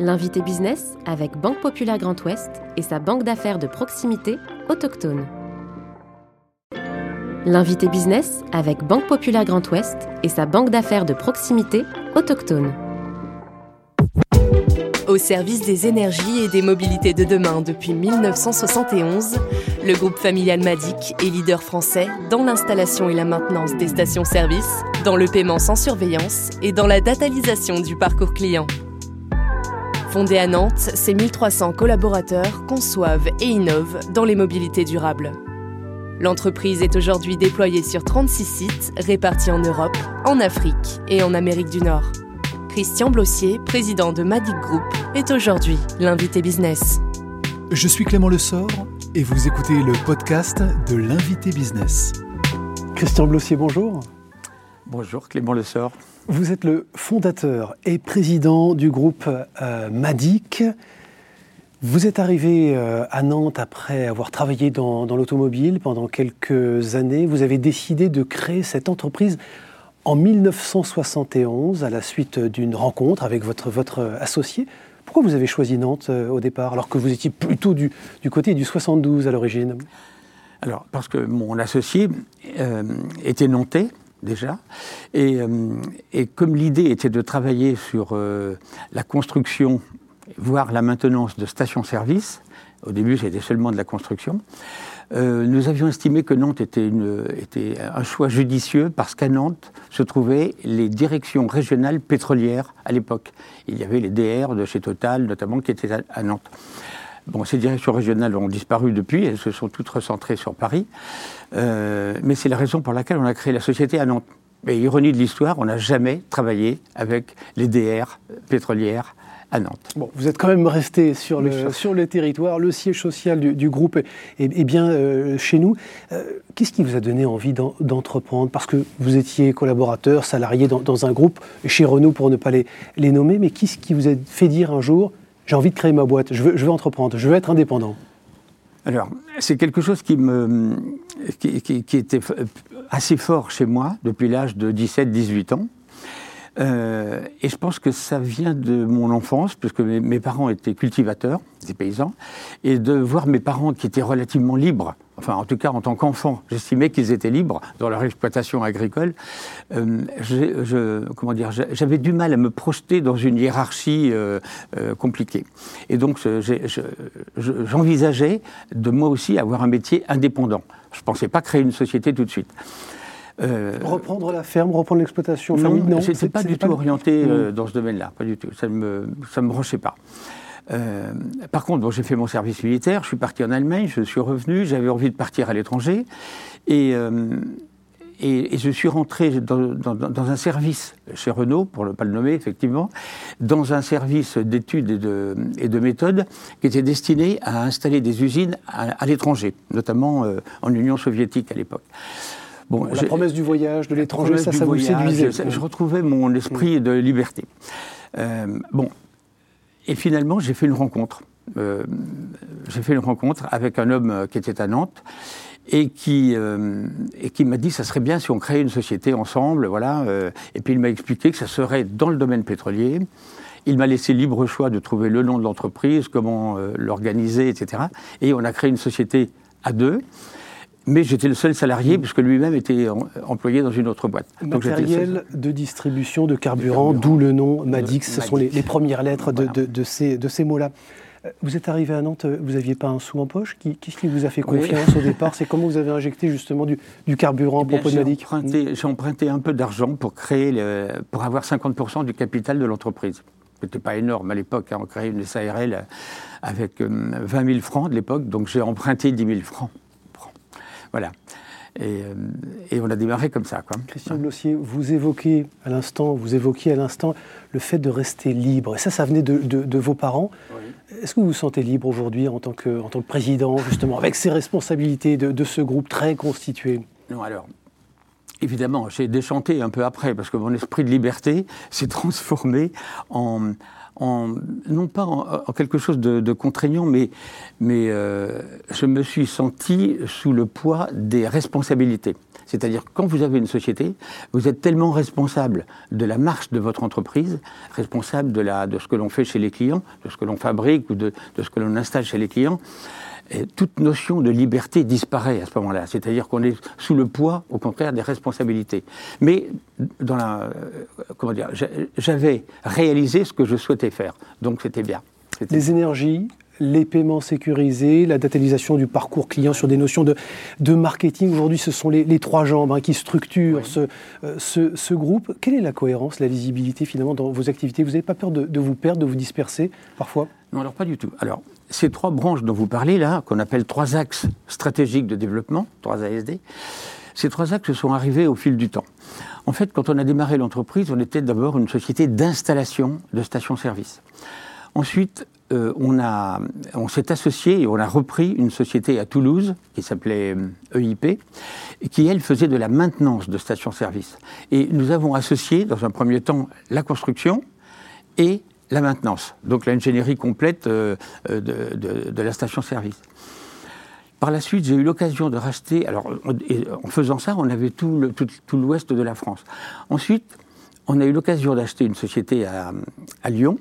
L'invité business avec Banque Populaire Grand Ouest et sa banque d'affaires de proximité autochtone. L'invité business avec Banque Populaire Grand Ouest et sa banque d'affaires de proximité autochtone. Au service des énergies et des mobilités de demain depuis 1971, le groupe familial Madic est leader français dans l'installation et la maintenance des stations-service, dans le paiement sans surveillance et dans la datalisation du parcours client. Fondée à Nantes, ses 1300 collaborateurs conçoivent et innovent dans les mobilités durables. L'entreprise est aujourd'hui déployée sur 36 sites répartis en Europe, en Afrique et en Amérique du Nord. Christian Blossier, président de Madic Group, est aujourd'hui l'invité business. Je suis Clément Lessort et vous écoutez le podcast de l'invité business. Christian Blossier, bonjour. Bonjour Clément Lessort. Vous êtes le fondateur et président du groupe euh, Madic. Vous êtes arrivé euh, à Nantes après avoir travaillé dans, l'automobile pendant quelques années. Vous avez décidé de créer cette entreprise en 1971 à la suite d'une rencontre avec votre, votre associé. Pourquoi vous avez choisi Nantes euh, au départ alors que vous étiez plutôt du, du côté du 72 à l'origine? Alors parce que mon associé était nantais déjà. Euh, et, comme l'idée était de travailler sur euh, la construction, voire la maintenance de stations-service, au début c'était seulement de la construction, euh, nous avions estimé que Nantes était, un choix judicieux parce qu'à Nantes se trouvaient les directions régionales pétrolières à l'époque. Il y avait les DR de chez Total notamment qui étaient à Nantes. Bon, ces directions régionales ont disparu depuis, elles se sont toutes recentrées sur Paris. Euh, mais c'est la raison pour laquelle on a créé la société à Nantes. Mais ironie de l'histoire, on n'a jamais travaillé avec les DR pétrolières à Nantes. Bon, vous êtes quand même resté sur le, sur le territoire, le siège social du, groupe est, bien euh, chez nous. Euh, qu'est-ce qui vous a donné envie d'entreprendre? Parce que vous étiez collaborateur, salarié dans, un groupe, chez Renault pour ne pas les, les nommer, mais qu'est-ce qui vous a fait dire un jour, j'ai envie de créer ma boîte, je veux, je veux entreprendre, je veux être indépendant. Alors, c'est quelque chose qui, me, qui, était assez fort chez moi depuis l'âge de 17-18 ans. Euh, et je pense que ça vient de mon enfance, puisque mes, parents étaient cultivateurs, des paysans, et de voir mes parents qui étaient relativement libres, enfin en tout cas en tant qu'enfants, j'estimais qu'ils étaient libres dans leur exploitation agricole. Euh, je, comment dire, j'avais du mal à me projeter dans une hiérarchie euh, compliquée. Et donc j'envisageais de moi aussi avoir un métier indépendant. Je ne pensais pas créer une société tout de suite. Euh, reprendre la ferme, reprendre l'exploitation Non, non je n'étais pas du tout orienté euh, dans ce domaine-là, pas du tout. Ça ne me, ça me branchait pas. Euh, par contre, bon, j'ai fait mon service militaire, je suis parti en Allemagne, je suis revenu, j'avais envie de partir à l'étranger, et, et, je suis rentré dans, dans, un service chez Renault, pour ne pas le nommer effectivement, dans un service d'études et de, et de méthodes qui était destiné à installer des usines à, à l'étranger, notamment en Union soviétique à l'époque. Bon, la promesse du voyage, de l'étranger, ça, ça vous séduisait. Je, retrouvais mon esprit de liberté. Euh, bon, et finalement, j'ai fait une rencontre. Euh, j'ai fait une rencontre avec un homme euh, qui était à Nantes et qui, et qui m'a dit ça serait bien si on créait une société ensemble, voilà. et puis il m'a expliqué que ça serait dans le domaine pétrolier. Il m'a laissé libre choix de trouver le nom de l'entreprise, comment l'organiser, etc. Et on a créé une société à deux. Mais j'étais le seul salarié, puisque lui-même était employé dans une autre boîte. Matériel de distribution de carburant, d'où le nom Madix. Ce sont les, premières lettres de, ces, de ces mots-là. Euh, vous êtes arrivé à Nantes, vous n'aviez pas un sou en poche Qu'est-ce qui vous a fait confiance au départ? C'est comment vous avez injecté justement du, carburant à propos de Madix? J'ai emprunté un peu d'argent pour, créer pour avoir 50% du capital de l'entreprise. Ce n'était pas énorme à l'époque. Hein. On créait une SARL avec 20 euh, 000 francs de l'époque, donc j'ai emprunté 10 000 francs. Voilà. Euh, et, on a démarré comme ça. Quoi. Christian Glossier, vous évoquez à l'instant, vous évoquiez à l'instant le fait de rester libre. Et ça, ça venait de, vos parents. Est-ce que vous vous sentez libre aujourd'hui en, tant que, en tant que président, justement, avec ces responsabilités de, ce groupe très constitué? Non, alors, évidemment, j'ai déchanté un peu après, parce que mon esprit de liberté s'est transformé en, non pas en, quelque chose de, contraignant, mais, euh, je me suis senti sous le poids des responsabilités. C'est-à-dire quand vous avez une société, vous êtes tellement responsable de la marche de votre entreprise, responsable de, ce que l'on fait chez les clients, de ce que l'on fabrique ou de ce que l'on installe chez les clients, toute notion de liberté disparaît à ce moment-là. C'est-à-dire qu'on est sous le poids, au contraire, des responsabilités. Mais dans la, euh, comment dire, j'avais réalisé ce que je souhaitais faire, donc c'était bien. Les énergies, les paiements sécurisés, la datalisation du parcours client sur des notions de, de marketing. Aujourd'hui, ce sont les, trois jambes hein, qui structurent ce, euh, ce, ce, groupe. Quelle est la cohérence, la lisibilité finalement dans vos activités? Vous n'avez pas peur de, de, vous perdre, de vous disperser parfois? Non, alors pas du tout. Alors, ces trois branches dont vous parlez là, qu'on appelle trois axes stratégiques de développement, trois ASD, ces trois axes sont arrivés au fil du temps. En fait, quand on a démarré l'entreprise, on était d'abord une société d'installation de stations-service. Ensuite, euh, on, on s'est associé et on a repris une société à Toulouse qui s'appelait EIP, euh, e qui elle faisait de la maintenance de stations-service. Et nous avons associé, dans un premier temps, la construction et la maintenance, donc l'ingénierie complète euh, euh, de, la station-service. Par la suite, j'ai eu l'occasion de racheter. Alors, en faisant ça, on avait tout l'ouest de la France. Ensuite, on a eu l'occasion d'acheter une société à, Lyon,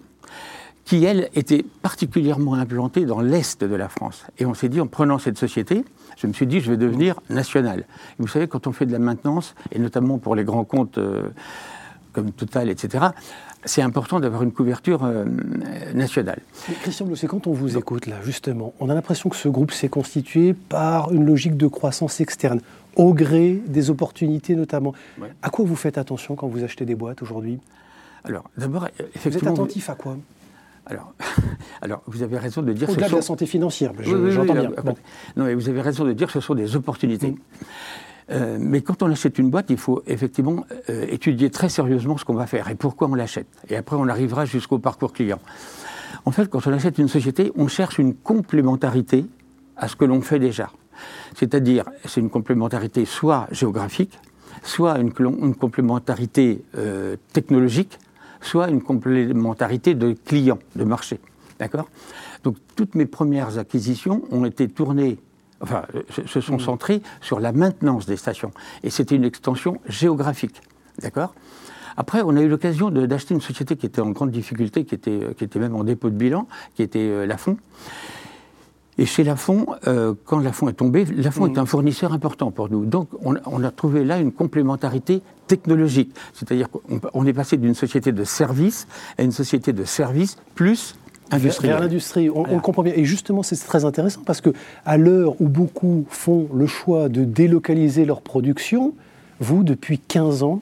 qui, elle, était particulièrement implantée dans l'est de la France. Et on s'est dit, en prenant cette société, je me suis dit, je vais devenir national. vous savez, quand on fait de la maintenance, et notamment pour les grands comptes euh, comme Total, etc., c'est important d'avoir une couverture euh, nationale. Christian c'est quand on vous écoute là, justement, on a l'impression que ce groupe s'est constitué par une logique de croissance externe, au gré des opportunités notamment. À quoi vous faites attention quand vous achetez des boîtes aujourd'hui? Alors, d'abord, effectivement. Vous êtes attentif à quoi? Alors, alors, vous avez raison de dire... Au-delà de la santé financière, j'entends bien. Non, mais vous avez raison de dire que ce sont des opportunités. Mm. Euh, mais quand on achète une boîte, il faut effectivement euh, étudier très sérieusement ce qu'on va faire et pourquoi on l'achète. Et après, on arrivera jusqu'au parcours client. En fait, quand on achète une société, on cherche une complémentarité à ce que l'on fait déjà. C'est-à-dire, c'est une complémentarité soit géographique, soit une, complémentarité euh, technologique, soit une complémentarité de clients, de marché. D'accord? Donc, toutes mes premières acquisitions ont été tournées enfin, se sont mm. centrés sur la maintenance des stations. Et c'était une extension géographique. D'accord? Après, on a eu l'occasion d'acheter une société qui était en grande difficulté, qui était, qui était même en dépôt de bilan, qui était euh, Lafont. Et chez Lafont, euh, quand Lafont est tombé, Lafont est mm. un fournisseur important pour nous. Donc, on, on a trouvé là une complémentarité technologique. C'est-à-dire qu'on est passé d'une société de service à une société de service plus vers l'industrie, on, le comprend bien. Et justement, c'est très intéressant parce que à l'heure où beaucoup font le choix de délocaliser leur production, vous, depuis 15 ans,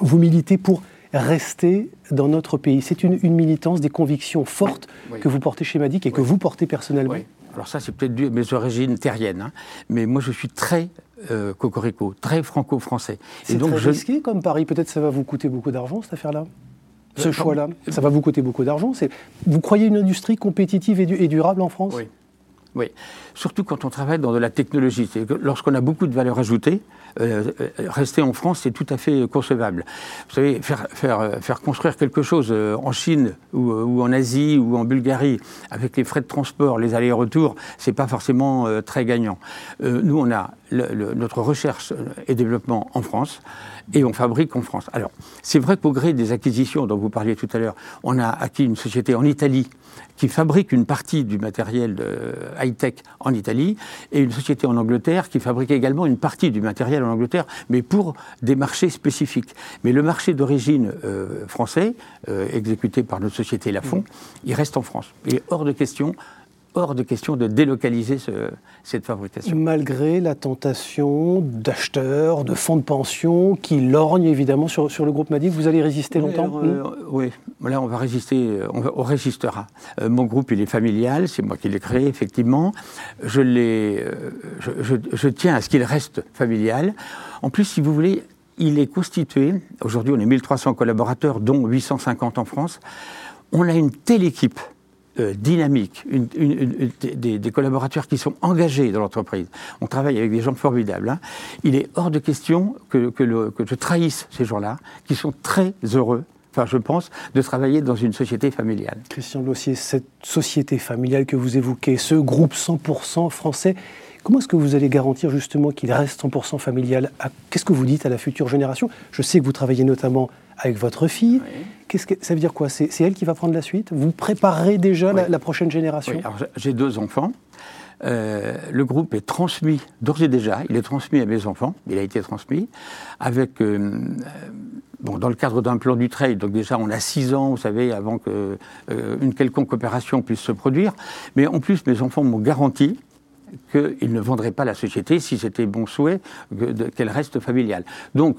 vous militez pour rester dans notre pays. C'est une, militance, des convictions fortes que vous portez chez Madic et que vous portez personnellement. Alors ça, c'est peut-être mes origines terriennes, hein. mais moi, je suis très euh, cocorico, très franco-français. C'est très je... risqué comme Paris. Peut-être ça va vous coûter beaucoup d'argent, cette affaire-là ce choix-là Ça va vous coûter beaucoup d'argent. Vous croyez une industrie compétitive et, durable en France? Oui. Oui, surtout quand on travaille dans de la technologie. Lorsqu'on a beaucoup de valeur ajoutée, euh, euh, rester en France, c'est tout à fait concevable. Vous savez, faire, faire, euh, faire construire quelque chose en Chine ou, en Asie ou en Bulgarie, avec les frais de transport, les allers-retours, c'est pas forcément très gagnant. nous, on a notre recherche et développement en France et on fabrique en France. Alors, c'est vrai qu'au gré des acquisitions dont vous parliez tout à l'heure, on a acquis une société en Italie qui fabrique une partie du matériel high-tech en Italie et une société en Angleterre qui fabrique également une partie du matériel en Angleterre, mais pour des marchés spécifiques. Mais le marché d'origine euh, français, euh, exécuté par notre société Lafont, il reste en France. Il est hors de question hors de question de délocaliser cette fabrication. Malgré la tentation d'acheteurs, de fonds de pension qui lorgnent évidemment sur, sur le groupe Madi, vous allez résister longtemps euh, Oui, là on va résister, on, résistera. Euh, mon groupe il est familial, c'est moi qui l'ai créé effectivement. Je, euh, je, je tiens à ce qu'il reste familial. En plus, si vous voulez, il est constitué, aujourd'hui on est 1300 collaborateurs, dont 850 en France. On a une telle équipe euh, dynamique, des, collaborateurs qui sont engagés dans l'entreprise. On travaille avec des gens formidables. Hein. Il est hors de question que, que, je trahisse ces gens-là, qui sont très heureux enfin je pense, de travailler dans une société familiale. Christian Blossier, cette société familiale que vous évoquez, ce groupe 100% français, comment est-ce que vous allez garantir justement qu'il reste 100% familial Qu'est-ce que vous dites à la future génération? Je sais que vous travaillez notamment avec votre fille. Qu'est-ce que ça veut dire quoi? C'est elle qui va prendre la suite? Vous préparez déjà la, prochaine génération? Oui. J'ai deux enfants. Euh, le groupe est transmis d'ores et déjà, il est transmis à mes enfants, il a été transmis, avec, euh, euh, bon, dans le cadre d'un plan du trade, donc déjà on a six ans, vous savez, avant qu'une quelconque opération puisse se produire, mais en plus mes enfants m'ont garanti qu'ils ne vendraient pas la société si c'était bon souhait qu'elle reste familiale. Donc,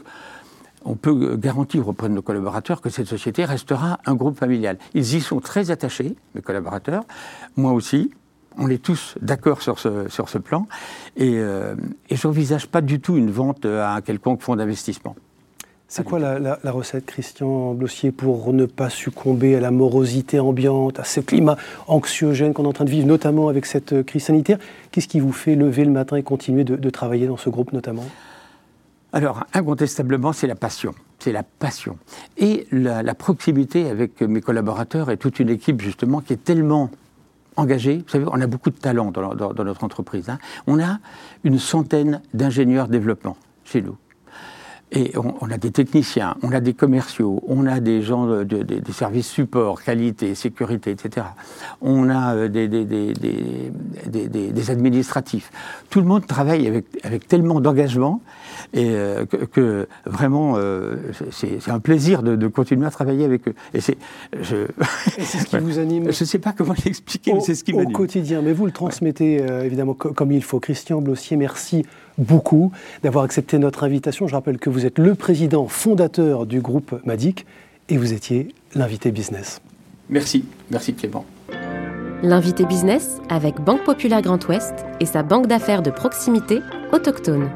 on peut garantir auprès de nos collaborateurs que cette société restera un groupe familial. Ils y sont très attachés, mes collaborateurs, moi aussi. On est tous d'accord sur ce, plan. Et, euh, je n'envisage pas du tout une vente à un quelconque fonds d'investissement. C'est quoi la, recette, Christian Blossier, pour ne pas succomber à la morosité ambiante, à ce climat anxiogène qu'on est en train de vivre, notamment avec cette crise sanitaire? Qu'est-ce qui vous fait lever le matin et continuer de, travailler dans ce groupe notamment? Alors, incontestablement, c'est la passion. C'est la passion. Et la, proximité avec mes collaborateurs et toute une équipe, justement, qui est tellement engagée. Vous savez, on a beaucoup de talents dans, notre entreprise. Hein. On a une centaine d'ingénieurs développement chez nous. Et on, a des techniciens, on a des commerciaux, on a des gens de, des services support, qualité, sécurité, etc. On a euh, des, des, administratifs. Tout le monde travaille avec, avec tellement d'engagement et euh, que, vraiment euh, c'est un plaisir de, continuer à travailler avec eux. Et c'est ce qui vous anime. Je ne sais pas comment l'expliquer, mais c'est ce qui m'anime. Au quotidien, mais vous le transmettez évidemment comme il faut. Christian Blossier, merci beaucoup d'avoir accepté notre invitation. Je rappelle que vous êtes le président fondateur du groupe Madic et vous étiez l'invité business. Merci, merci Clément. L'invité business avec Banque Populaire Grand Ouest et sa banque d'affaires de proximité autochtone.